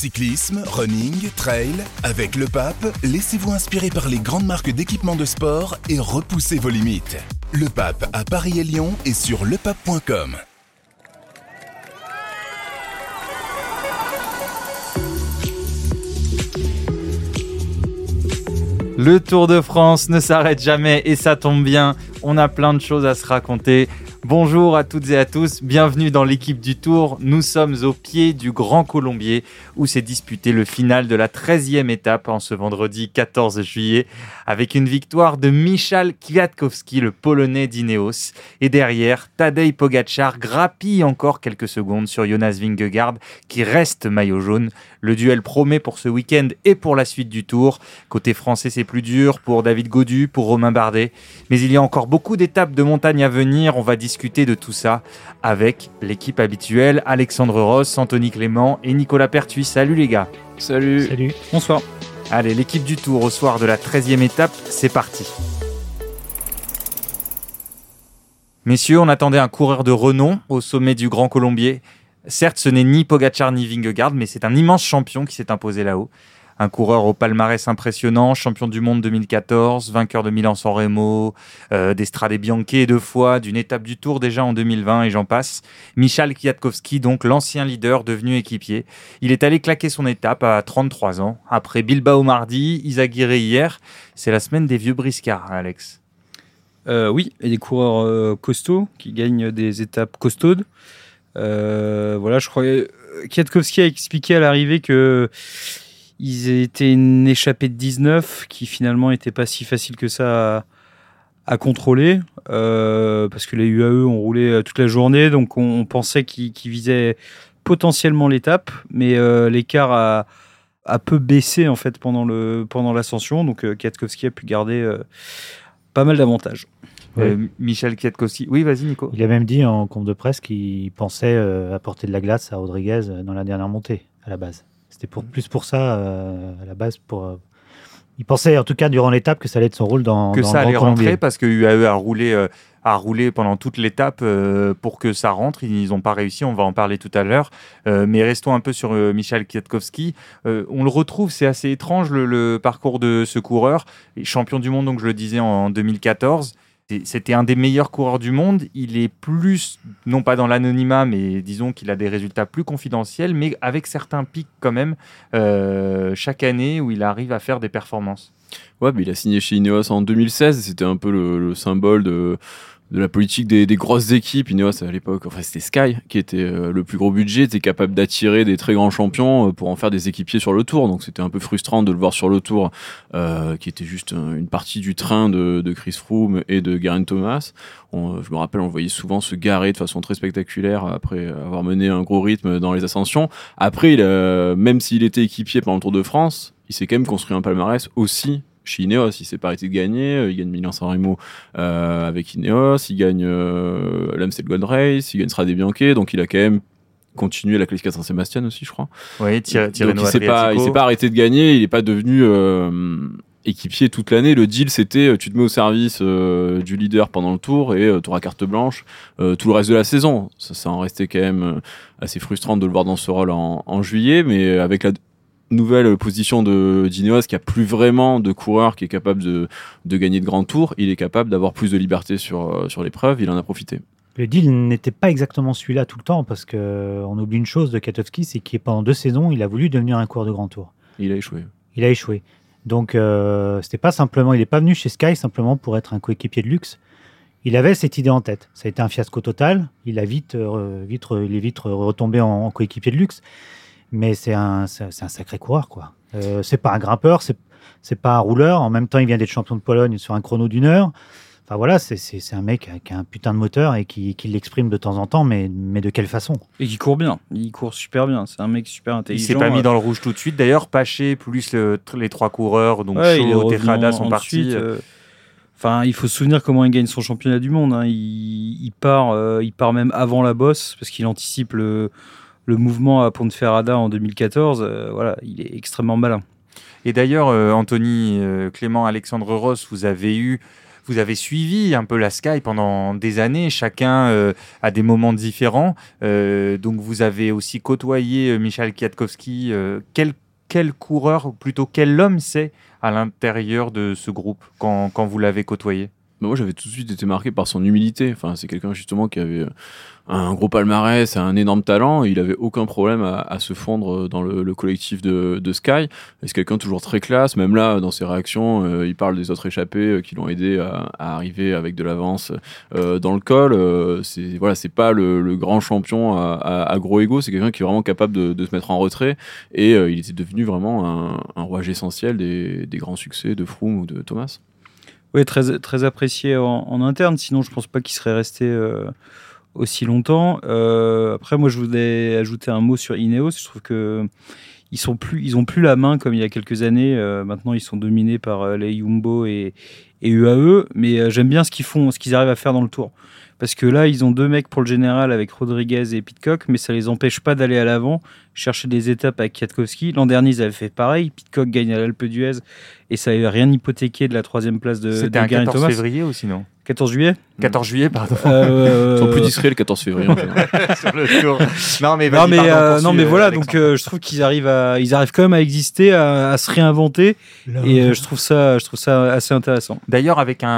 Cyclisme, running, trail, avec le pape, laissez-vous inspirer par les grandes marques d'équipements de sport et repoussez vos limites. Le pape à Paris et Lyon et sur lepape.com. Le Tour de France ne s'arrête jamais et ça tombe bien, on a plein de choses à se raconter. Bonjour à toutes et à tous, bienvenue dans l'équipe du Tour. Nous sommes au pied du Grand Colombier où s'est disputé le final de la 13e étape en ce vendredi 14 juillet avec une victoire de Michal Kwiatkowski, le polonais d'Ineos. Et derrière, Tadej Pogacar grappille encore quelques secondes sur Jonas Vingegaard qui reste maillot jaune. Le duel promet pour ce week-end et pour la suite du Tour. Côté français, c'est plus dur pour David Godu, pour Romain Bardet. Mais il y a encore beaucoup d'étapes de montagne à venir. On va discuter de tout ça avec l'équipe habituelle, Alexandre Ross, Anthony Clément et Nicolas Pertuis. Salut les gars. Salut. Salut. Bonsoir. Allez, l'équipe du Tour au soir de la 13e étape, c'est parti. Messieurs, on attendait un coureur de renom au sommet du Grand Colombier. Certes, ce n'est ni Pogacar ni Vingegaard, mais c'est un immense champion qui s'est imposé là-haut. Un coureur au palmarès impressionnant, champion du monde 2014, vainqueur de Milan-San Remo, euh, d'Estrade Bianchi deux fois, d'une étape du Tour déjà en 2020 et j'en passe. Michal Kwiatkowski, donc l'ancien leader devenu équipier. Il est allé claquer son étape à 33 ans. Après Bilbao mardi, Isaguirre hier. C'est la semaine des vieux briscards, Alex. Euh, oui, et des coureurs euh, costauds qui gagnent des étapes costaudes. Euh, voilà, je que Kwiatkowski a expliqué à l'arrivée que ils étaient une échappée de 19 qui finalement n'était pas si facile que ça à, contrôler euh, parce que les UAE ont roulé euh, toute la journée, donc on, pensait qu'ils visaient potentiellement l'étape, mais euh, l'écart a, peu baissé en fait pendant pendant l'ascension, donc euh, a pu garder euh, pas mal d'avantages. Euh, Michel Kwiatkowski. Oui, vas-y, Nico. Il a même dit en compte de presse qu'il pensait euh, apporter de la glace à Rodriguez dans la dernière montée, à la base. C'était pour, plus pour ça, euh, à la base. Pour, il pensait, en tout cas, durant l'étape, que ça allait être son rôle dans, que dans ça allait rentrer parce que UAE a roulé, a roulé pendant toute l'étape pour que ça rentre. Ils n'ont pas réussi, on va en parler tout à l'heure. Mais restons un peu sur Michal Kwiatkowski. On le retrouve, c'est assez étrange le, le parcours de ce coureur. Champion du monde, donc je le disais, en 2014. C'était un des meilleurs coureurs du monde. Il est plus, non pas dans l'anonymat, mais disons qu'il a des résultats plus confidentiels, mais avec certains pics quand même euh, chaque année où il arrive à faire des performances. Ouais, mais il a signé chez Ineos en 2016. et C'était un peu le symbole de, de la politique des, des grosses équipes. Ineos, à l'époque, enfin, c'était Sky qui était euh, le plus gros budget, était capable d'attirer des très grands champions euh, pour en faire des équipiers sur le tour. Donc c'était un peu frustrant de le voir sur le tour, euh, qui était juste euh, une partie du train de, de Chris Froome et de Geraint Thomas. On- je me rappelle, on voyait souvent se garer de façon très spectaculaire après avoir mené un gros rythme dans les ascensions. Après, il, a- même s'il était équipier pendant le Tour de France, il s'est quand même construit un palmarès aussi chez Ineos. Il s'est pas arrêté de gagner. Euh, Il gagne Milan-San Remo euh, avec Ineos. Il gagne euh, l'Amstel Gold Race. Il gagne Strade Bianchi. Donc il a quand même continué la classification Saint-Sébastien aussi, je crois. Oui, Thierry, Thierry Donc il s'est pas, il s'est pas arrêté de gagner. Il est pas devenu euh, équipier toute l'année. Le deal, c'était euh, tu te mets au service euh, du leader pendant le tour et tu auras carte blanche euh, tout le reste de la saison. Ça, ça en restait quand même euh, assez frustrant de le voir dans ce rôle en, en juillet, mais avec la nouvelle position de d'Ineos qui a plus vraiment de coureur qui est capable de, de gagner de grands tours, il est capable d'avoir plus de liberté sur, euh, sur l'épreuve, il en a profité. Le deal n'était pas exactement celui-là tout le temps, parce qu'on oublie une chose de Kwiatkowski, c'est qu'il pendant deux saisons, il a voulu devenir un coureur de grand tour. Il a échoué. Il a échoué. Donc, euh, c'était pas simplement, il n'est pas venu chez Sky simplement pour être un coéquipier de luxe. Il avait cette idée en tête. Ça a été un fiasco total. Il a vite, euh, vite, re- il est vite re- retombé en, en coéquipier de luxe. Mais c'est un, un sacré coureur, quoi. Euh, c'est pas un grimpeur, c'est, c'est pas un rouleur. En même temps, il vient d'être champion de Pologne sur un chrono d'une heure. Enfin voilà, c'est, c'est, c'est un mec qui a- un putain de moteur et qui, qui l'exprime de temps en temps, mais, mais de quelle façon Et qui court bien. Il court super bien. C'est un mec super Il intelligent. s'est pas mis dans le rouge tout de suite. D'ailleurs, Paché plus le- les trois coureurs, donc Ouais, il revenu Tejada sont partis. euh, Enfin, il faut se souvenir comment il gagne son championnat du monde. hein. Il, il part, euh, il part même avant la bosse parce qu'il anticipe le, le mouvement à Ponteferrada en 2014. euh, voilà, il est extrêmement malin. Et d'ailleurs, euh, Anthony, euh, Clément, Alexandre Ross, vous avez eu vous avez suivi un peu la Sky pendant des années, chacun euh, à des moments différents. Euh, donc vous avez aussi côtoyé euh, Michel Kwiatkowski. Euh, quel, quel coureur, ou plutôt quel homme c'est à l'intérieur de ce groupe quand, quand vous l'avez côtoyé? Bah, moi, j'avais tout de suite été marqué par son humilité. Enfin, c'est quelqu'un justement qui avait euh, un gros palmarès, un énorme talent. Il avait aucun problème à, se fondre dans le, le collectif de, Sky. C'est quelqu'un toujours très classe. Même là, dans ses réactions, euh, il parle des autres échappés euh, qui l'ont aidé à, arriver avec de l'avance euh, dans le col. C'est voilà, c'est pas le, grand champion à, gros ego. C'est quelqu'un qui est vraiment capable de, se mettre en retrait. Et il était devenu vraiment un, un rouage essentiel des, grands succès de Froome ou de Thomas. Oui, très, très apprécié en, en interne. Sinon, je pense pas qu'il serait resté aussi longtemps. Euh, après, moi, je voulais ajouter un mot sur Ineos. Je trouve que ils plus, ont plus la main comme il y a quelques années. Euh, maintenant, ils sont dominés par euh, les Jumbo et, UAE. Mais j'aime bien ce qu'ils font, ce qu'ils arrivent à faire dans le Tour. Parce que là, ils ont deux mecs pour le général avec Rodriguez et Pitcock, mais ça les empêche pas d'aller à l'avant, chercher des étapes avec Kwiatkowski. L'an dernier, ils avaient fait pareil. Pitcock gagne à l'Alpe d'Huez et ça n'avait rien hypothéqué de la troisième place de, C'était un Geraint 14 Thomas. février ou sinon 14 juillet 14 juillet, pardon. Euh, Ils sont plus discrets le 14 février. en fait. sur le tour. Non, mais, Non vas-y, mais, pardon, euh, non mais voilà Alexandre. donc euh, je trouve qu'ils arrivent à ils arrivent quand même à exister à, à se réinventer et euh, je trouve ça je trouve ça assez intéressant. D'ailleurs, avec un,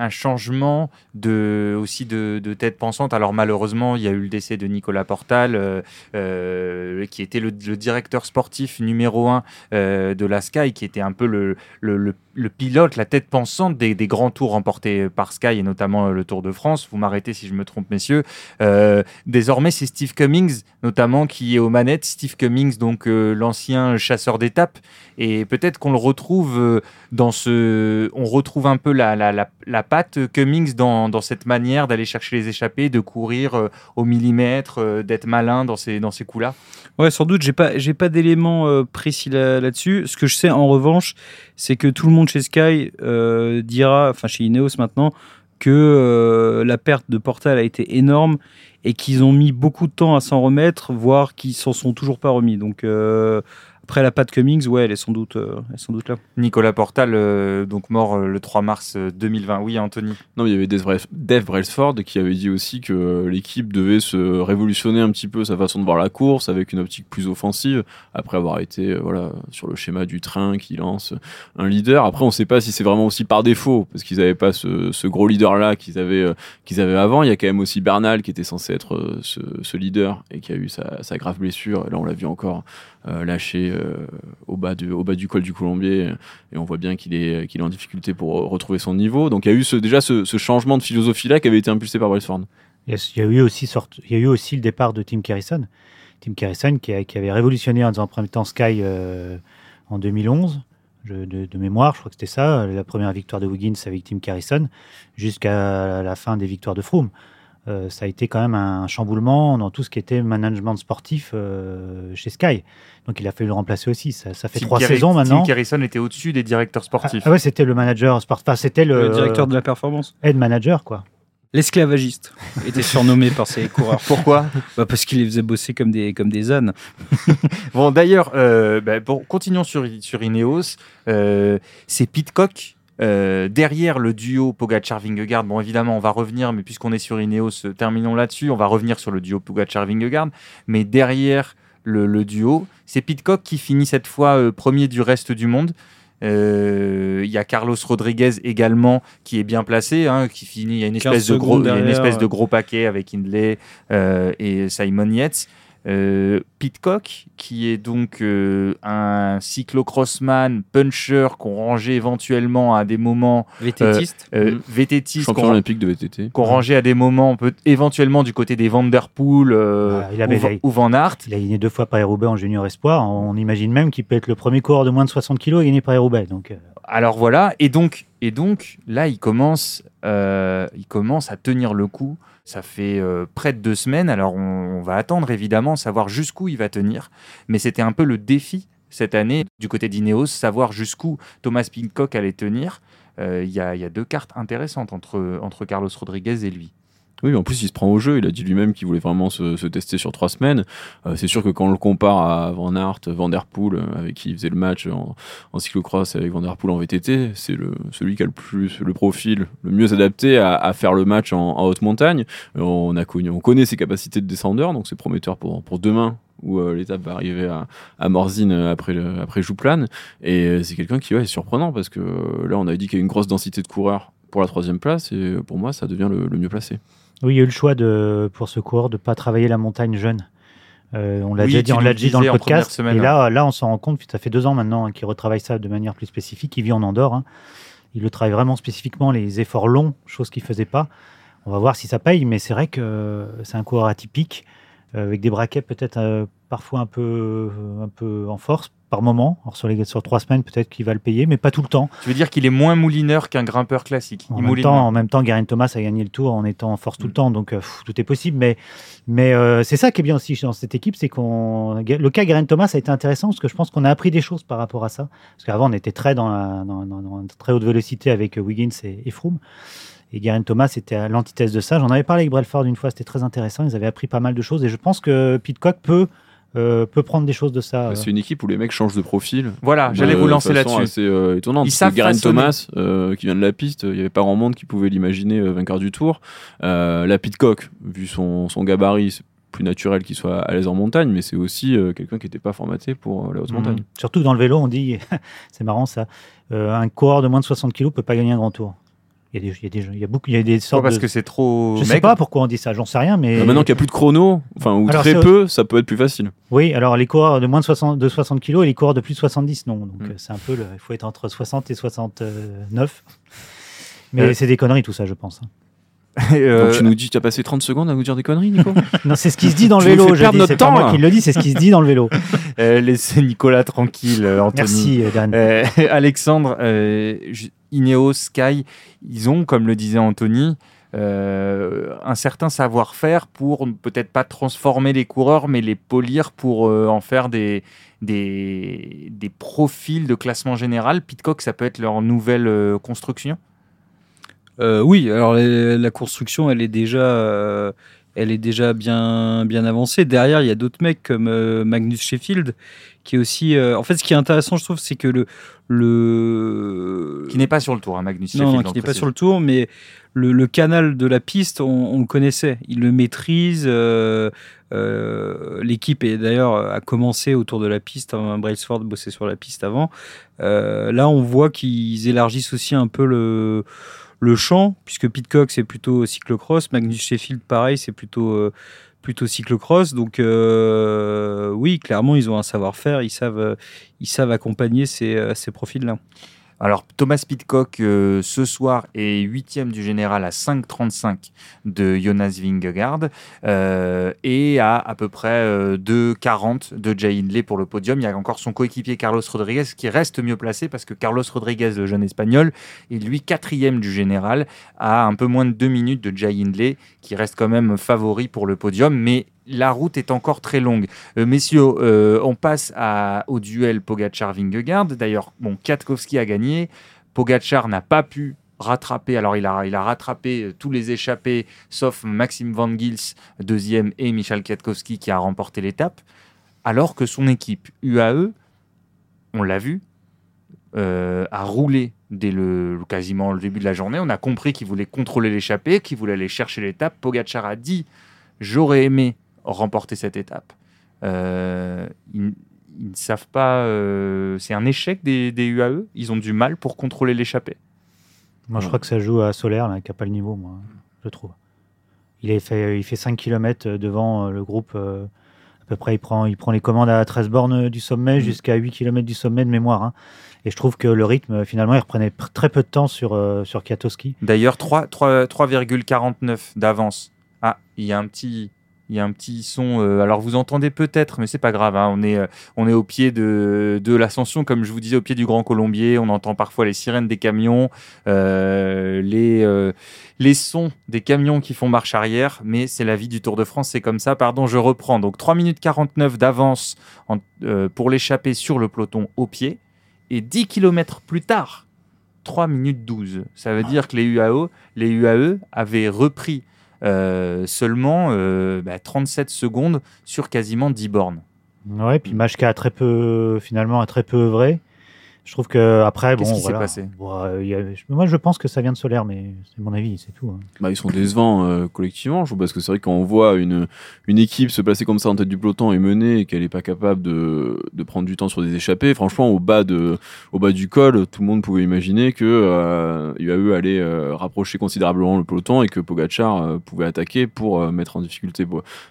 un changement de, aussi de, de tête pensante. Alors, malheureusement, il y a eu le décès de Nicolas Portal, euh, euh, qui le, directeur sportif numéro un euh, de la Sky, qui était un peu le, le- le pilote, la tête pensante des, grands tours remportés par Sky, et notamment euh, le Tour de France. Vous m'arrêtez si je me trompe, messieurs. Euh, désormais, c'est Steve Cummings, notamment, qui est aux manettes. Steve Cummings, donc euh, l'ancien chasseur d'étapes. Et peut-être qu'on le retrouve dans ce. On retrouve un peu la, la, la, patte Cummings dans, dans cette manière d'aller chercher les échappées, de courir au millimètre, d'être malin dans ces, dans ces coups-là. Ouais sans doute j'ai pas pas d'éléments précis là- là-dessus. Ce que je sais en revanche c'est que tout le monde chez Sky euh, dira enfin chez Ineos maintenant que euh, la perte de Portal a été énorme et qu'ils ont mis beaucoup de temps à s'en remettre, voire qu'ils s'en sont toujours pas remis. Donc euh, après la patte Cummings, ouais, elle est sans doute, euh, elle est sans doute là. Nicolas Portal, euh, donc mort euh, le 3 mars euh, 2020. Oui, Anthony. Non, il y avait Dave Brails- Dave Brailsford qui avait dit aussi que l'équipe devait se révolutionner un petit peu sa façon de voir la course avec une optique plus offensive après avoir été euh, voilà sur le schéma du train qui lance un leader. Après, on ne sait pas si c'est vraiment aussi par défaut parce qu'ils n'avaient pas ce, ce gros leader là qu'ils avaient euh, qu'ils avaient avant. Il y a quand même aussi Bernal qui était censé être euh, ce, ce leader et qui a eu sa, sa grave blessure. Et là, on l'a vu encore lâché euh, au bas du col du Colombier et on voit bien qu'il est, en difficulté pour euh, retrouver son niveau. Donc il y a eu déjà ce, changement de philosophie-là qui avait été impulsé par Brailsford. Il y a- il y a eu aussi, il y a eu aussi le départ de Tim Carrison. Tim qui, avait révolutionné en temps Sky euh, en 2011. Je- de, de mémoire, je crois que c'était ça, la première victoire de Wiggins avec Tim Carrison, jusqu'à la fin des victoires de Froome. Euh, ça a été quand même un chamboulement dans tout ce qui était management sportif euh, chez Sky. Donc il a fallu le remplacer aussi. Ça, ça fait Tim trois saisons maintenant. Tim Carrison était au-dessus des directeurs Ah, sportifs. ah ouais, c'était le manager sportif. Enfin, c'était le, Le directeur de la performance. head manager, quoi. L'esclavagiste était surnommé par ses coureurs. Pourquoi Bah parce qu'il les faisait bosser comme des, comme des ânes. Bon, d'ailleurs, euh, bah, bon, continuons sur, sur Ineos. Euh, c'est Pitcock. Euh, derrière le duo Pogacar-Vingegaard, bon évidemment on va revenir, mais puisqu'on est sur Ineos, euh, terminons là-dessus, on va revenir sur le duo Pogacar-Vingegaard, mais derrière le, le duo, c'est Pitcock qui finit cette fois euh, premier du reste du monde. Euh, Il y a Carlos Rodriguez également qui est bien placé, hein, qui finit. Il y a une 15 espèce de gros, une de gros paquet avec Hindley et Simon Yates. Euh, Pitcock, qui est donc euh, un cyclocrossman, puncher qu'on rangeait éventuellement à des moments Vététiste. euh, Mhm. VTTistes, Champion qu'on olympique de VTT. qu'on rangeait à des moments peut éventuellement du côté des Van Der Poel euh, Ah, il avait ou, ou Van Aert. Il a gagné deux fois Paris-Roubaix en junior espoir. On imagine même qu'il peut être le premier coureur de moins de 60 kilos à gagner Paris-Roubaix. Donc, euh, Alors voilà, et donc, et donc là, il commence, euh, il commence à tenir le coup. Ça fait euh, près de deux semaines. Alors on, va attendre évidemment, savoir jusqu'où il va tenir. Mais c'était un peu le défi cette année du côté d'Ineos, savoir jusqu'où Thomas Pincock allait tenir. Euh, Il y, y a deux cartes intéressantes entre, entre Carlos Rodriguez et lui. Oui, en plus, il se prend au jeu. Il a dit lui-même qu'il voulait vraiment se, tester sur trois semaines. Euh, c'est sûr que quand on le compare à Van Aert, Van Der Poel, euh, avec qui il faisait le match en, en cyclocross avec Van Der Poel en VTT, c'est celui qui a le plus le profil le mieux adapté à, faire le match en, haute montagne. On, a connu, on connaît ses capacités de descendeur, donc c'est prometteur pour, demain où euh, l'étape va arriver à, Morzine après, Jouplane. Et c'est quelqu'un qui est surprenant parce que là, on a dit qu'il y a une grosse densité de coureurs pour la troisième place et pour moi, ça devient le mieux placé. Oui, il y a eu le choix de, pour ce coureur de ne pas travailler la montagne jeune. Euh, on l'a oui, déjà dit, on l'a dit dans le podcast. Semaine, et là, là, on s'en rend compte, ça fait deux ans maintenant hein, qu'il retravaille ça de manière plus spécifique. Il vit en Andorre. Hein. Il le travaille vraiment spécifiquement, les efforts longs, chose qu'il ne faisait pas. On va voir si ça paye, mais c'est vrai que c'est un coureur atypique, euh, avec des braquets peut-être euh, parfois un peu, un peu en force par moment. Alors sur, les, sur trois semaines, peut-être qu'il va le payer, mais pas tout le temps. Tu veux dire qu'il est moins moulineur qu'un grimpeur classique en même, temps, en même temps, Geraint Thomas a gagné le tour en étant en force tout le temps, donc euh, pff, tout est possible. Mais, mais euh, c'est ça qui est bien aussi dans cette équipe, c'est qu'on le cas Geraint Thomas a été intéressant parce que je pense qu'on a appris des choses par rapport à ça. Parce qu'avant, on était très dans, la, dans, dans, dans très haute vélocité avec Wiggins et, et Froome. Et Geraint Thomas était à l'antithèse de ça. J'en avais parlé avec Brelford une fois, c'était très intéressant. Ils avaient appris pas mal de choses et je pense que Pitcock peut euh, peut prendre des choses de ça. Bah, c'est une équipe où les mecs changent de profil. Voilà, j'allais vous lancer là-dessus. C'est euh, étonnant. Ils que Garen Thomas, euh, qui vient de la piste, il n'y avait pas grand monde qui pouvait l'imaginer vainqueur du tour. la Pitcock, vu son, son gabarit, c'est plus naturel qu'il soit à l'aise en montagne, mais c'est aussi quelqu'un qui n'était pas formaté pour la haute Mmh. montagne. Surtout dans le vélo, on dit, c'est marrant ça, un coureur de moins de 60 kg peut pas gagner un grand tour. Il y, a des, il, y a des, il y a beaucoup, il y a des sortes ouais, parce de... que c'est trop. Je sais pas pourquoi on dit ça, j'en sais rien, mais. Bah maintenant qu'il n'y a plus de chrono, enfin, ou alors très peu, ça peut être plus facile. Oui, alors les coureurs de moins de 60, de 60 kg et les coureurs de plus de 70, non. Donc mm. c'est un peu, le, il faut être entre 60 et 69. Mais euh... c'est des conneries tout ça, je pense. Euh... Donc tu nous dis, tu as passé 30 secondes à nous dire des conneries, Nico Non, c'est ce qui se dit dans le vélo. Je dis, c'est pas moi qui le dis, c'est ce qui se dit dans le vélo. euh, laissez Nicolas tranquille, Anthony. Merci, Dan. Euh, Alexandre, je... Ineos, Sky, ils ont, comme le disait Anthony, euh, un certain savoir-faire pour peut-être pas transformer les coureurs, mais les polir pour euh, en faire des, des, des, profils de classement général. Pitcock, ça peut être leur nouvelle euh, construction? Oui, alors la, la, construction, elle est déjà elle est déjà bien, bien avancée. Derrière, il y a d'autres mecs comme euh, Magnus Sheffield, qui est aussi. Euh, en fait, ce qui est intéressant, je trouve, c'est que le. le... Qui n'est pas sur le tour, hein, Magnus non, Sheffield. Non, qui n'est pas sur le tour, mais le, le, canal de la piste, on, on, le connaissait. Il le maîtrise. Euh, L'équipe, d'ailleurs, a commencé autour de la piste. Hein, Brailsford bossait sur la piste avant. là, on voit qu'ils élargissent aussi un peu le le champ, puisque Pitcock c'est plutôt cyclocross, Magnus Sheffield pareil, c'est plutôt euh, plutôt cyclocross. Donc euh, oui, clairement ils ont un savoir-faire, ils savent ils savent accompagner ces, ces profils-là. Alors Thomas Pitcock euh, ce soir est huitième du général à 5,35 de Jonas Vingegaard euh, et à à peu près euh, 2,40 de Jay Hindley pour le podium. Il y a encore son coéquipier Carlos Rodriguez qui reste mieux placé parce que Carlos Rodriguez, le jeune espagnol, est lui quatrième du général à un peu moins de deux minutes de Jay Hindley qui reste quand même favori pour le podium, mais la route est encore très longue. Euh, messieurs, euh, on passe au duel Pogacar-Vingegaard. D'ailleurs, bon, a gagné. Pogacar n'a pas pu rattraper. Alors, il a, il a rattrapé tous les échappés, sauf Maxime Van Gils, deuxième, et Michal Kwiatkowski qui a remporté l'étape. Alors que son équipe UAE, on l'a vu, euh, a roulé dès le, quasiment le début de la journée. On a compris qu'il voulait contrôler l'échappée, qu'il voulait aller chercher l'étape. Pogacar a dit J'aurais aimé remporter cette étape. Euh, ils, ils, ne savent pas. Euh, c'est un échec des, des, UAE. Ils ont du mal pour contrôler l'échappée. Moi, je crois que ça joue à Solaire, là, qui n'a pas le niveau, moi, je trouve. Il, est fait, il fait 5 km devant le groupe. Euh, à peu près, il prend, il prend les commandes à 13 bornes du sommet mmh. jusqu'à 8 km du sommet de mémoire. Hein. Et je trouve que le rythme, finalement, il reprenait très peu de temps sur, euh, sur Kiatowski. D'ailleurs, 3,49 d'avance. Ah, il y a un petit, il y a un petit son. Euh, alors vous entendez peut-être, mais c'est pas grave. Hein, on est, euh, on est au pied de, de l'ascension, comme je vous disais, au pied du Grand Colombier. On entend parfois les sirènes des camions, euh, les, les sons des camions qui font marche arrière. Mais c'est la vie du Tour de France, c'est comme ça. Pardon, je reprends. Donc 3 minutes 49 d'avance pour l'échapper sur le peloton au pied. Et 10 km plus tard, 3 minutes 12. Ça veut dire que les UAE, les UAE avaient repris seulement euh, bah, 37 secondes sur quasiment 10 bornes. Ouais, puis Machka a très peu, finalement, a très peu œuvré. Je trouve que après, bon, Qu'est-ce qui s'est voilà. passé? Bon, euh, y a- moi, je pense que ça vient de Solaire, mais c'est mon avis, c'est tout. hein. Bah, ils sont décevants euh, collectivement, je trouve, parce que c'est vrai que quand on voit une, une équipe se placer comme ça en tête du peloton et mener et qu'elle n'est pas capable de, de prendre du temps sur des échappées, franchement, au bas, de, au bas du col, tout le monde pouvait imaginer que euh, UAE allait euh, rapprocher considérablement le peloton et que Pogacar euh, pouvait attaquer pour euh, mettre en difficulté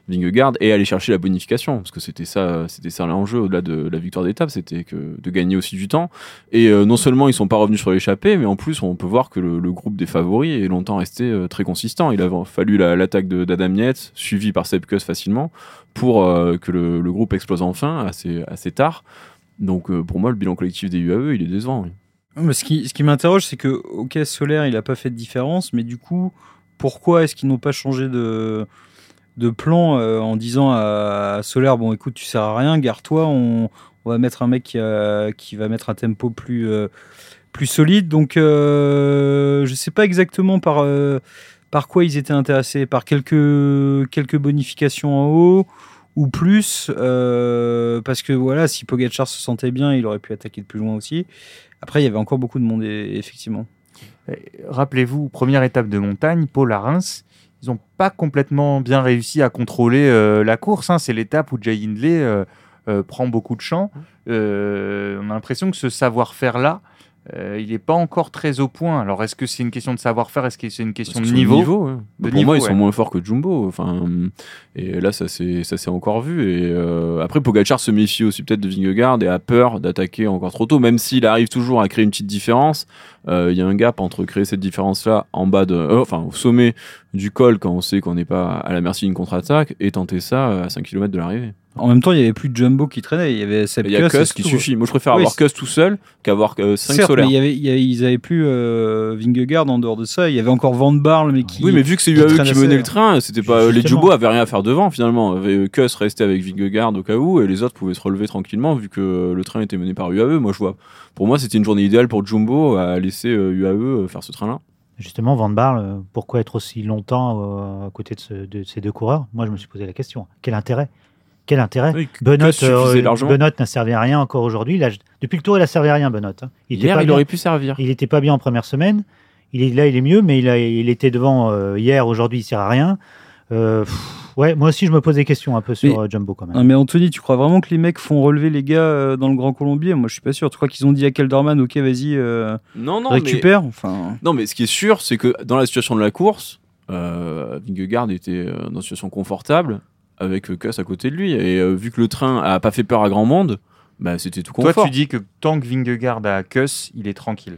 Vingegaard et aller chercher la bonification, parce que c'était ça, c'était ça l'enjeu au-delà de la victoire d'étape, c'était que de gagner aussi du temps. Et euh, non seulement ils sont pas revenus sur l'échappée, mais en plus on peut voir que le, groupe des favoris est longtemps resté euh, très consistant. Il a fallu la- l'attaque de- d'Adam Yates, suivie par Sepp Kuss facilement, pour euh, que le, groupe explose enfin assez, assez tard. Donc pour moi le bilan collectif des UAE il est décevant. ce qui, ce qui m'interroge, c'est que, ok, Solaire, il n'a pas fait de différence, mais du coup, pourquoi est-ce qu'ils n'ont pas changé de, de plan en disant à Solaire, bon, écoute, tu sers à rien, garde-toi, on, on va mettre un mec qui, va mettre un tempo plus, euh, solide. Donc, euh, je sais pas exactement par, euh, par quoi ils étaient intéressés, par quelques, bonifications en haut ou plus, parce que voilà, si Pogacar se sentait bien, il aurait pu attaquer de plus loin aussi. Après, il y avait encore beaucoup de monde, effectivement. Rappelez-vous, première étape de montagne, Paul à Reims, ils n'ont pas complètement bien réussi à contrôler la course. hein. C'est l'étape où Jay Hindley prend beaucoup de champs. Euh, on a l'impression que ce savoir-faire-là, euh, il n'est pas encore très au point. Alors, est-ce que c'est une question de savoir-faire? Est-ce que c'est une question de niveau, ouais. De pour niveau, moi, ils sont moins forts que Jumbo. Enfin, et là, ça s'est encore vu. Et euh, après, Pogacar se méfie aussi peut-être de Vingegaard et a peur d'attaquer encore trop tôt, même s'il arrive toujours à créer une petite différence. euh, Il y a un gap entre créer cette différence-là en bas de, euh, enfin, au sommet du col quand on sait qu'on n'est pas à la merci d'une contre-attaque et tenter ça à 5 km de l'arrivée. En même temps, il y avait plus de Jumbo qui traînait. Il y avait Sepp Il y a qui tout. suffit. Moi, je préfère Oui, avoir Kuss tout seul qu'avoir 5 Certes, solaires. mais il y avait, il y avait- ils avaient plus euh, Vingegaard en dehors de ça. Il y avait encore Van Barle, mais qui. Oui, mais vu que c'est UAE qui menait le train, c'était pas les. Jumbo avaient rien à faire devant finalement. Avait Kuss resté avec Vingegaard au cas où et les autres pouvaient se relever tranquillement vu que le train était mené par UAE. Moi, je vois. Pour moi, c'était une journée idéale pour Jumbo à laisser euh, UAE faire ce train-là. Justement, Van Barle, euh, pourquoi être aussi longtemps euh, à côté de, ce- de ces deux coureurs? Moi, je me suis posé la question. Quel intérêt? Quel intérêt Oui, suffisait euh, n'a servi à rien encore aujourd'hui. Depuis le tour, il a servi à rien, Benoît. hein. Il était Hier, pas il bien. aurait pu servir. Il n'était pas bien en première semaine. Il est, là, il est mieux, mais il, a- il était devant euh, hier. Aujourd'hui, il sert à rien. Euh, pff, ouais, moi aussi, je me pose des questions un peu sur Mais- euh, Jumbo quand même. Mais Anthony, tu crois vraiment que les mecs font relever les gars euh, dans le Grand Colombier? Moi, je suis pas sûr. Tu crois qu'ils ont dit à Kelderman, ok, vas-y, euh, Non, non, mais récupère Enfin, non, mais ce qui est sûr, c'est que dans la situation de la course, euh, Vingegaard était dans une situation confortable avec euh, Kuss à côté de lui et euh, vu que le train a pas fait peur à grand monde, bah c'était tout Toi, confort. tu dis que tant que Vingegaard a Kuss, il est tranquille.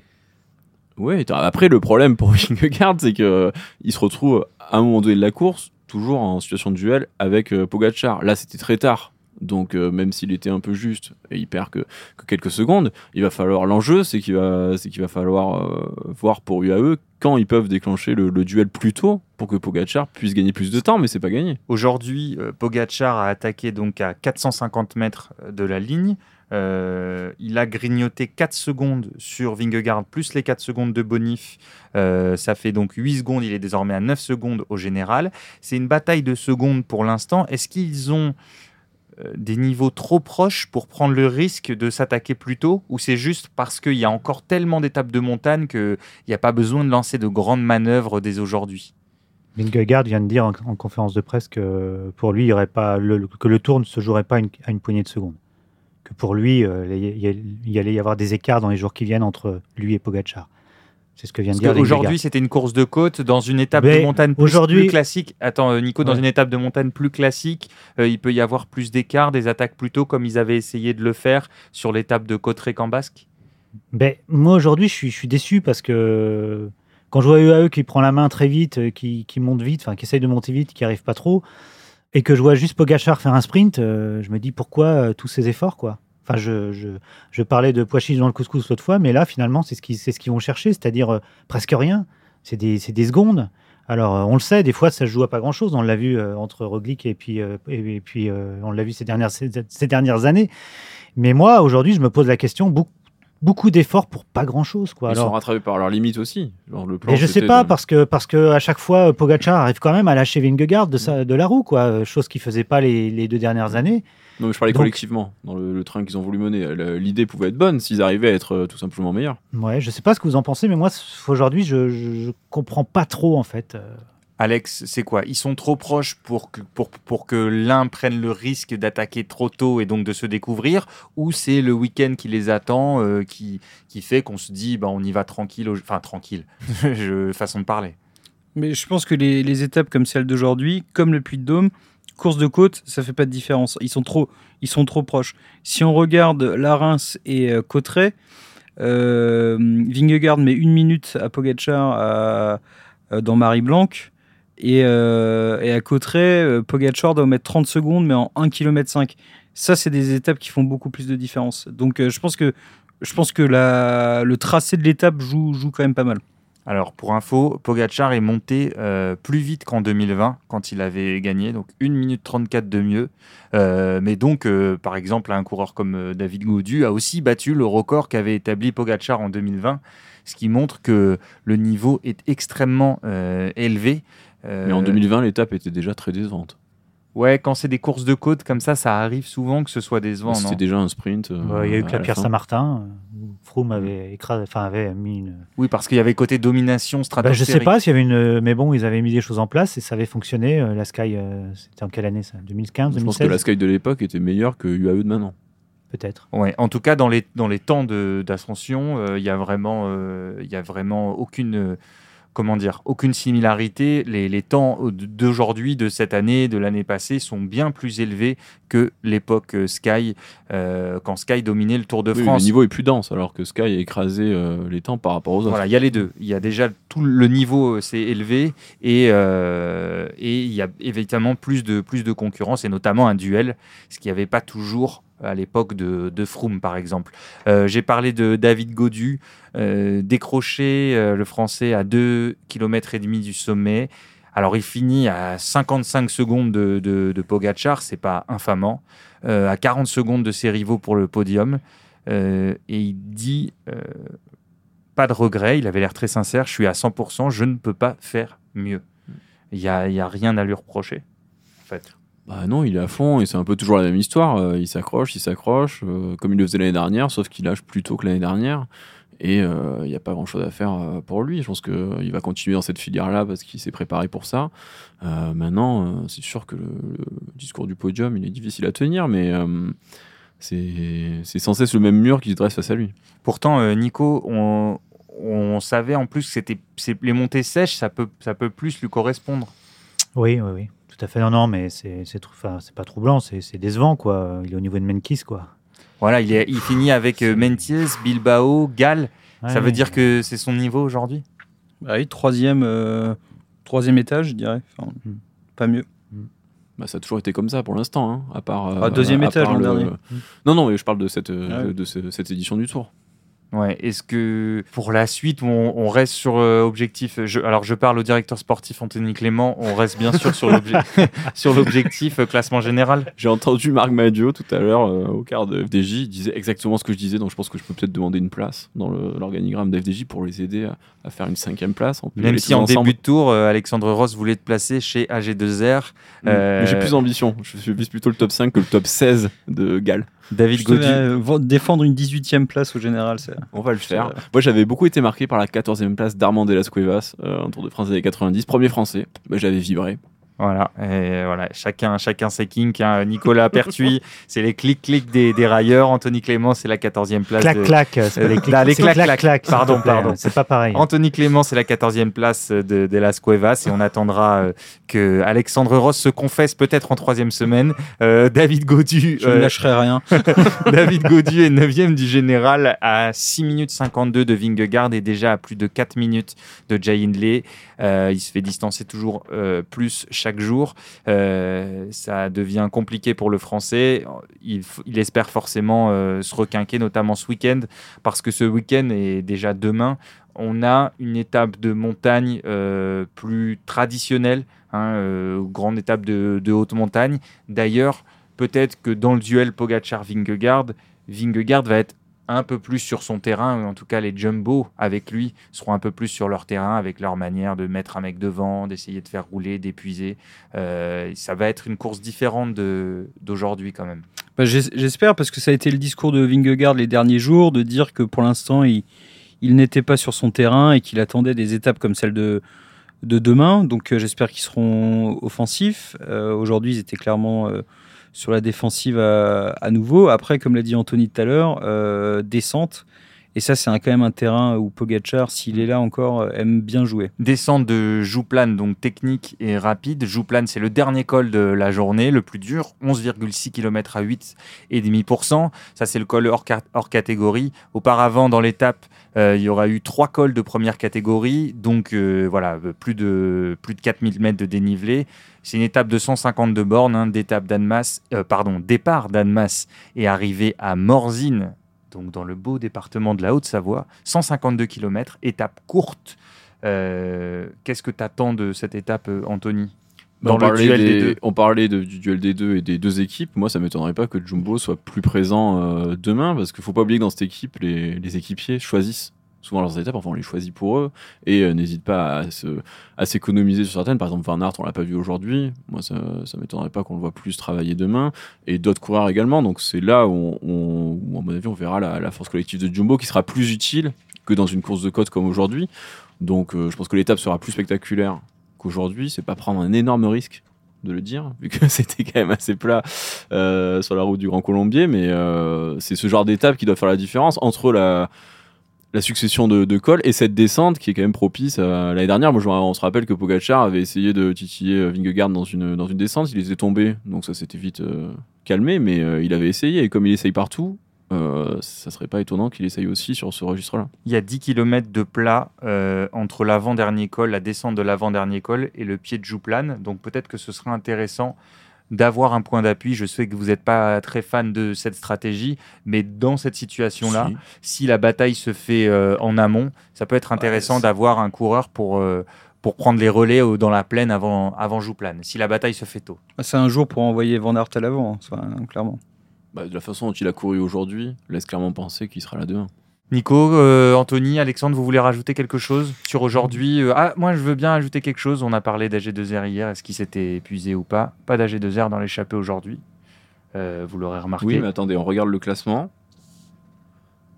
T'as- après le problème pour Vingegaard, c'est que euh, il se retrouve à un moment donné de la course, toujours en situation de duel avec euh, Pogacar. Là, c'était très tard. Donc euh, même s'il était un peu juste et il perd que, que quelques secondes, il va falloir l'enjeu, c'est qu'il va qu'il va falloir euh, voir pour UAE quand ils peuvent déclencher le, duel plus tôt pour que Pogacar puisse gagner plus de temps, mais c'est pas gagné. Aujourd'hui, euh, Pogacar a attaqué donc à 450 mètres de la ligne. Il a grignoté 4 secondes sur Vingegaard, plus les 4 secondes de Bonif. Ça fait donc 8 secondes. Il est désormais à 9 secondes au général. C'est une bataille de secondes pour l'instant. Est-ce qu'ils ont des niveaux trop proches pour prendre le risque de s'attaquer plus tôt Ou c'est juste parce qu'il y a encore tellement d'étapes de montagne qu'il n'y a pas besoin de lancer de grandes manœuvres dès aujourd'hui? Vingegaard vient de dire en, en conférence de presse que pour lui, il y aurait pas le, que le tour ne se jouerait pas à une poignée de secondes. Que pour lui, euh, il y, allait y avoir des écarts dans les jours qui viennent entre lui et Pogacar. C'est ce que vient de dire qu'aujourd'hui, c'était une course de côte dans une étape Mais de montagne plus, aujourd'hui- plus classique. Attends, euh, Nico, dans Ouais. une étape de montagne plus classique, euh, il peut y avoir plus d'écart, des attaques plus tôt, comme ils avaient essayé de le faire sur l'étape de Côte-Récambasque. Ben, moi aujourd'hui, je suis, je suis déçu parce que quand je vois UAE qui prend la main très vite, euh, qui, qui monte vite, enfin qui essaye de monter vite, qui arrive pas trop, et que je vois juste Pogachar faire un sprint, euh, je me dis pourquoi euh, tous ces efforts quoi? Enfin, je, je, je parlais de pois chiches dans le couscous l'autre fois, mais là finalement c'est ce qu'ils ce qu'ils vont chercher, c'est-à-dire euh, presque rien. C'est des, secondes. Alors euh, on le sait, des fois ça se joue à pas grand-chose. On l'a vu euh, entre Roglic et puis euh, et, et puis euh, on l'a vu ces dernières ces, ces dernières années. Mais moi aujourd'hui, je me pose la question beaucoup beaucoup d'efforts pour pas grand chose. Quoi. Ils Alors, sont rattrapés par leurs limites aussi. Genre, le plan, mais je sais pas de- parce que parce que à chaque fois Pogacar arrive quand même à lâcher Vingegaard de, sa, de la roue quoi, chose qu'il faisait pas les, les deux dernières années. Non, mais je parlais Donc- collectivement, dans le, le train qu'ils ont voulu mener. L'idée pouvait être bonne s'ils arrivaient à être euh, tout simplement meilleurs. Ouais, je sais pas ce que vous en pensez, mais moi aujourd'hui je, je, je comprends pas trop en fait. Euh, Alex, c'est quoi? Ils sont trop proches pour que, pour, pour que l'un prenne le risque d'attaquer trop tôt et donc de se découvrir Ou c'est le week-end qui les attend euh, qui, qui fait qu'on se dit bah, on y va tranquille au- Enfin, tranquille, je, façon de parler? Mais je pense que les, les étapes comme celle d'aujourd'hui, comme le Puy de Dôme, course de côte, ça fait pas de différence. Ils sont trop, ils sont trop proches. Si on regarde la Reims et euh, Cauterets, euh, Vingegaard met une minute à Pogacar euh, dans Marie-Blanc. Et, euh, et à Cauterets, euh, Pogacar doit mettre 30 secondes, mais en 1 km 5. Ça, c'est des étapes qui font beaucoup plus de différence. Donc, je pense que, je pense que le tracé de l'étape joue quand même pas mal. Alors, pour info, Pogachar est monté euh, plus vite qu'en 2020, quand il avait gagné, donc 1 minute 34 de mieux. Euh, mais donc, euh, par exemple, un coureur comme David Gaudu a aussi battu le record qu'avait établi Pogachar en 2020, ce qui montre que le niveau est extrêmement élevé. Mais en 2020, l'étape était déjà très décevante. Ouais, quand c'est des courses de côte comme ça, ça arrive souvent que ce soit décevant, C'était déjà un sprint. euh, ouais, il y a eu que la la Pierre. Saint-Martin, euh, où Froome avait écrasé, enfin avait mis une. Oui, parce qu'il y avait côté domination Bah, stratosphérique. je sais pas s'il y avait une, mais bon, ils avaient mis des choses en place et ça avait fonctionné. Euh, La Sky, euh, c'était en quelle année ça? 2015, Je pense que 2016 la Sky de l'époque était meilleure que UAE de maintenant. Peut-être. Ouais, en tout cas, dans les, dans les temps de- d'ascension, euh, il y a vraiment, euh, il y a vraiment aucune, euh, comment dire, aucune similarité. Les, les temps d'aujourd'hui, de cette année, de l'année passée, sont bien plus élevés que l'époque euh, Sky, euh, quand Sky dominait le Tour de Oui, France. le niveau est plus dense, alors que Sky a écrasé euh, les temps par rapport aux autres. Voilà, il y a les deux. Il y a déjà tout le niveau euh, s'est élevé et, euh, et il y a évidemment plus de, plus de concurrence et notamment un duel, ce qui n'y avait pas toujours à l'époque de, de Froome par exemple. Euh, J'ai parlé de David Godu, décroché le français à 2 km et demi du sommet. Alors il finit à 55 secondes de, de, de Pogacar, c'est pas infamant, à 40 secondes de ses rivaux pour le podium. Et il dit pas de regret, il avait l'air très sincère, je suis à 100%, je ne peux pas faire mieux. Il n'y a, y a rien à lui reprocher, en fait. Bah non, il est à fond et c'est un peu toujours la même histoire. Euh, il s'accroche, il s'accroche, euh, comme il le faisait l'année dernière, sauf qu'il lâche plus tôt que l'année dernière. Et euh, il n'y a pas grand chose à faire euh, pour lui. Je pense qu'il va continuer dans cette filière-là parce qu'il s'est préparé pour ça. Euh, maintenant, euh, c'est sûr que le, le discours du podium, il est difficile à tenir, mais euh, c'est sans cesse le même mur qui se dresse face à lui. Pourtant, euh, Nico, on, on savait en plus que c'était les montées sèches, ça peut, ça peut plus lui correspondre. Oui, oui, oui. Tout à fait. Non, non, mais c'est c'est trou- enfin, c'est pas troublant, c'est c'est décevant, quoi. Il est au niveau de Menkis, quoi. Voilà, il, est, il finit avec euh, Menties, Bilbao, Gall. ça Ouais, veut dire que c'est son niveau aujourd'hui? Bah oui, troisième, euh, troisième étage, je dirais. Enfin, Hmm. Pas mieux. Bah, ça a toujours été comme ça pour l'instant, hein, à part. euh, Ah, deuxième à étage part le- dernier. Non, non, mais je parle de cette, euh, Ah ouais. de ce- cette édition du Tour. Ouais, est-ce que pour la suite, on, on reste sur euh, objectif je, Alors, je parle au directeur sportif Anthony Clément, on reste bien sûr sur l'obje- sur l'objectif euh, classement général? J'ai entendu Marc Madio tout à l'heure euh, au quart de FDJ, il disait exactement ce que je disais, donc je pense que je peux peut-être demander une place dans le- l'organigramme d'FDJ pour les aider à, à faire une cinquième place. On peut y Même si en ensemble. début de tour, euh, Alexandre Ross voulait te placer chez AG2R. Mm. euh, j'ai plus d'ambition, je, vise plutôt le top 5 que le top 16 de Galles. David Godu. euh, défendre une 18e place au général. c'est- On va le faire. Moi j'avais beaucoup été marqué par la 14e place d'Armand de las Cuevas, euh, en Tour de France des années 90, premier français. Bah, j'avais vibré. Voilà, et voilà, chacun, chacun ses kinks. hein. Nicolas Pertuis, c'est les clics-clics des, des railleurs. Anthony Clément, c'est la 14e place. Clac, de- clac. C'est pas Euh, les c'est clac, Pardon, pardon. C'est pas pareil. Anthony Clément, c'est la 14e place de, de Las Cuevas et on attendra euh, que Alexandre Ross se confesse peut-être en troisième semaine. Euh, David Godu, Je ne lâcherai rien. David Godu est 9e du général à 6 minutes 52 de Vingegaard et déjà à plus de 4 minutes de Jay Hindley. Euh, il se fait distancer toujours euh, plus chaque jour. Euh, ça devient compliqué pour le Français. Il, espère forcément euh, se requinquer, notamment ce week-end, parce que ce week-end et déjà demain, on a une étape de montagne euh, plus traditionnelle, hein, grande étape de, de haute montagne. D'ailleurs, peut-être que dans le duel Pogachar-Vingegaard, Vingegaard va être un peu plus sur son terrain, ou en tout cas les jumbo avec lui seront un peu plus sur leur terrain, avec leur manière de mettre un mec devant, d'essayer de faire rouler, d'épuiser. Euh, ça va être une course différente d'aujourd'hui quand même. Bah, j'espère, parce que ça a été le discours de Vingegaard les derniers jours, de dire que pour l'instant, il, n'était pas sur son terrain et qu'il attendait des étapes comme celle de, de demain. Donc euh, j'espère qu'ils seront offensifs. Euh, aujourd'hui, ils étaient clairement sur la défensive à, nouveau. Après, comme l'a dit Anthony tout à l'heure, euh, descente. Et ça, c'est quand même un terrain où Pogachar, s'il est là encore, euh, aime bien jouer. Descente de Jouplane, donc technique et rapide. Jouplane, c'est le dernier col de la journée, le plus dur, 11,6 km à 8,5%. Ça, c'est le col hors, catégorie. Auparavant, dans l'étape, euh, il y aura eu trois cols de première catégorie, donc voilà, plus de, plus de 4000 mètres de dénivelé. C'est une étape de 152 bornes, hein, d'étape euh, pardon, départ d'Annemasse et arrivée à Morzine, donc dans le beau département de la Haute-Savoie, 152 km, étape courte. Euh, qu'est-ce que tu attends de cette étape, euh, Anthony? Dans on, le parlait duel des, deux. on parlait du duel des deux et des deux équipes. Moi, ça m'étonnerait pas que Jumbo soit plus présent demain, parce qu'il faut pas oublier que dans cette équipe, les équipiers choisissent souvent leurs étapes, enfin on les choisit pour eux, et euh, n'hésite pas à, à s'économiser sur certaines. Par exemple, Van Aert, on l'a pas vu aujourd'hui, moi ça, ça m'étonnerait pas qu'on le voit plus travailler demain, et d'autres coureurs également, donc c'est là où, on, à mon avis, on verra la, force collective de Jumbo qui sera plus utile que dans une course de côte comme aujourd'hui. Donc euh, je pense que l'étape sera plus spectaculaire qu'aujourd'hui, c'est pas prendre un énorme risque de le dire, vu que c'était quand même assez plat euh, sur la route du Grand Colombier, mais c'est ce genre d'étape qui doit faire la différence entre la la succession de, cols et cette descente qui est quand même propice à l'année dernière. Moi, on se rappelle que Pogacar avait essayé de titiller euh, Vingegaard dans une, dans une descente, il était tombé, donc ça s'était vite euh, calmé, mais euh, il avait essayé et comme il essaye partout, ça serait pas étonnant qu'il essaye aussi sur ce registre-là. Il y a 10 km de plat entre l'avant-dernier col, la descente de l'avant-dernier col et le pied de Jouplane, donc peut-être que ce serait intéressant d'avoir un point d'appui. Je sais que vous n'êtes pas très fan de cette stratégie, mais dans cette situation-là, si. la bataille se fait euh, en amont, ça peut être intéressant d'avoir un coureur pour, euh, pour prendre les relais dans la plaine avant, avant Jouplane, si la bataille se fait tôt. Ah, c'est un jour pour envoyer Van Aert à l'avant, hein, clairement. Bah, de la façon dont il a couru aujourd'hui, laisse clairement penser qu'il sera là demain. Nico, euh, Anthony, Alexandre, vous voulez rajouter quelque chose sur aujourd'hui euh, Ah, moi je veux bien ajouter quelque chose. On a parlé d'AG2R hier. Est-ce qu'il s'était épuisé ou pas? Pas d'AG2R dans l'échappée aujourd'hui. Euh, vous l'aurez remarqué. Oui, mais attendez, on regarde le classement.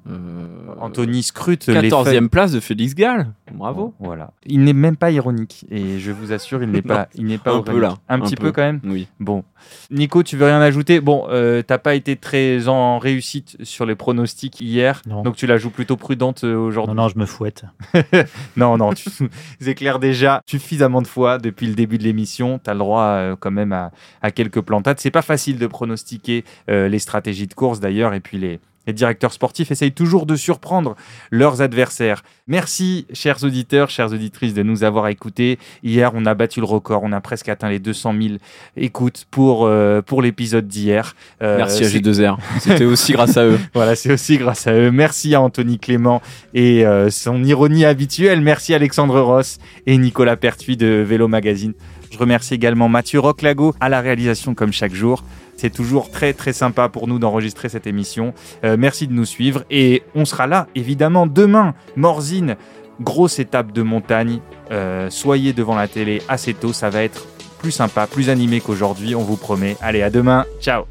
Euh, Anthony scrute 14e place de Félix Gall. Bravo. voilà. Il n'est même pas ironique et je vous assure, il n'est pas, il n'est pas un peu là, un, petit peu. quand même. Oui. Bon, Nico, tu veux rien ajouter? Bon, euh, t'as pas été très en réussite sur les pronostics hier, donc tu la joues plutôt prudente euh, aujourd'hui. Non, non, je me fouette. non, non, tu éclaires déjà suffisamment de fois depuis le début de l'émission. Tu as le droit euh, quand même à, à quelques plantades. C'est pas facile de pronostiquer les stratégies de course d'ailleurs et puis les les directeurs sportifs essayent toujours de surprendre leurs adversaires. Merci, chers auditeurs, chères auditrices, de nous avoir écoutés. Hier, on a battu le record. On a presque atteint les 200 000 écoutes pour, euh, pour l'épisode d'hier. Euh, Merci à G2R. C'était aussi grâce à eux. Voilà, c'est aussi grâce à eux. Merci à Anthony Clément et euh, son ironie habituelle. Merci à Alexandre Ross et Nicolas Pertuis de Vélo Magazine. Je remercie également Mathieu Roclago à la réalisation comme chaque jour. C'est toujours très très sympa pour nous d'enregistrer cette émission. Euh, merci de nous suivre et on sera là évidemment demain. Morzine, grosse étape de montagne. Euh, soyez devant la télé assez tôt, ça va être plus sympa, plus animé qu'aujourd'hui, on vous promet. Allez, à demain, ciao